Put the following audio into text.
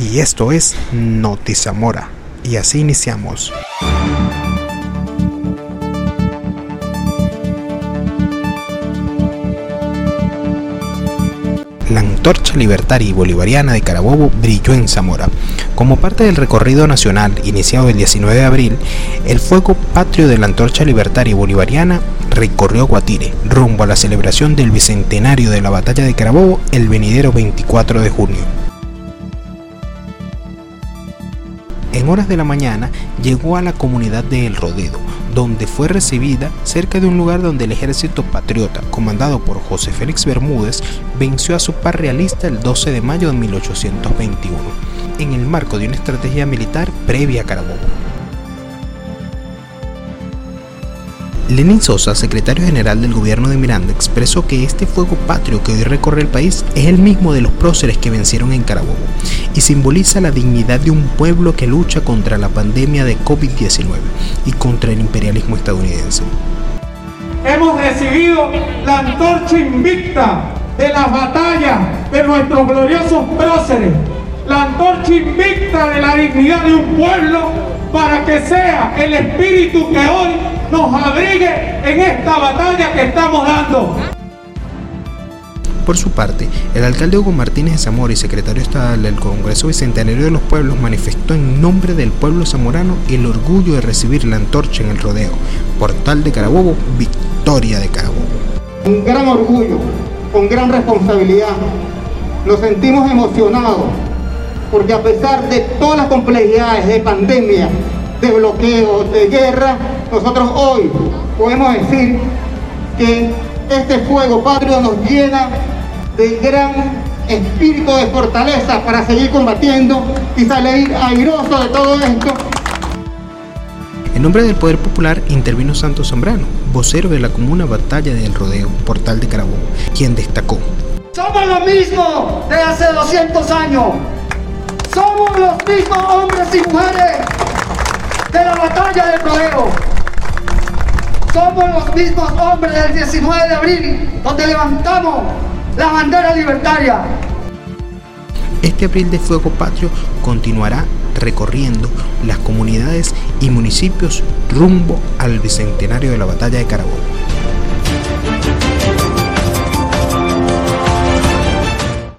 y esto es Notizamora. Y así iniciamos. la antorcha libertaria y bolivariana de Carabobo brilló en Zamora. Como parte del recorrido nacional iniciado el 19 de abril, el fuego patrio de la antorcha libertaria y bolivariana recorrió Guatire, rumbo a la celebración del bicentenario de la batalla de Carabobo el venidero 24 de junio. Horas de la mañana llegó a la comunidad de El Rodedo, donde fue recibida cerca de un lugar donde el ejército patriota, comandado por José Félix Bermúdez, venció a su par realista el 12 de mayo de 1821, en el marco de una estrategia militar previa a Carabobo. Lenin Sosa, secretario general del gobierno de Miranda, expresó que este fuego patrio que hoy recorre el país es el mismo de los próceres que vencieron en Carabobo y simboliza la dignidad de un pueblo que lucha contra la pandemia de COVID-19 y contra el imperialismo estadounidense. Hemos recibido la antorcha invicta de las batallas de nuestros gloriosos próceres, la antorcha invicta de la dignidad de un pueblo para que sea el espíritu que hoy nos abrigue en esta batalla que estamos dando. Por su parte, el alcalde Hugo Martínez de Zamora y secretario estatal del Congreso Bicentenario de los Pueblos manifestó en nombre del pueblo zamorano el orgullo de recibir la antorcha en el rodeo. Portal de Carabobo, victoria de Carabobo. Un gran orgullo, con gran responsabilidad. Nos sentimos emocionados porque a pesar de todas las complejidades de pandemia, de bloqueo, de guerra, nosotros hoy podemos decir que este fuego patrio nos llena de gran espíritu de fortaleza para seguir combatiendo y salir airoso de todo esto. En nombre del Poder Popular intervino Santos Zambrano, vocero de la comuna Batalla del Rodeo, Portal de Carabobo, quien destacó. Somos lo mismo de hace 200 años. Somos los mismos hombres y mujeres de la batalla del rodeo. Somos los mismos hombres del 19 de abril, donde levantamos la bandera libertaria. Este abril de fuego patrio continuará recorriendo las comunidades y municipios rumbo al bicentenario de la batalla de Carabobo.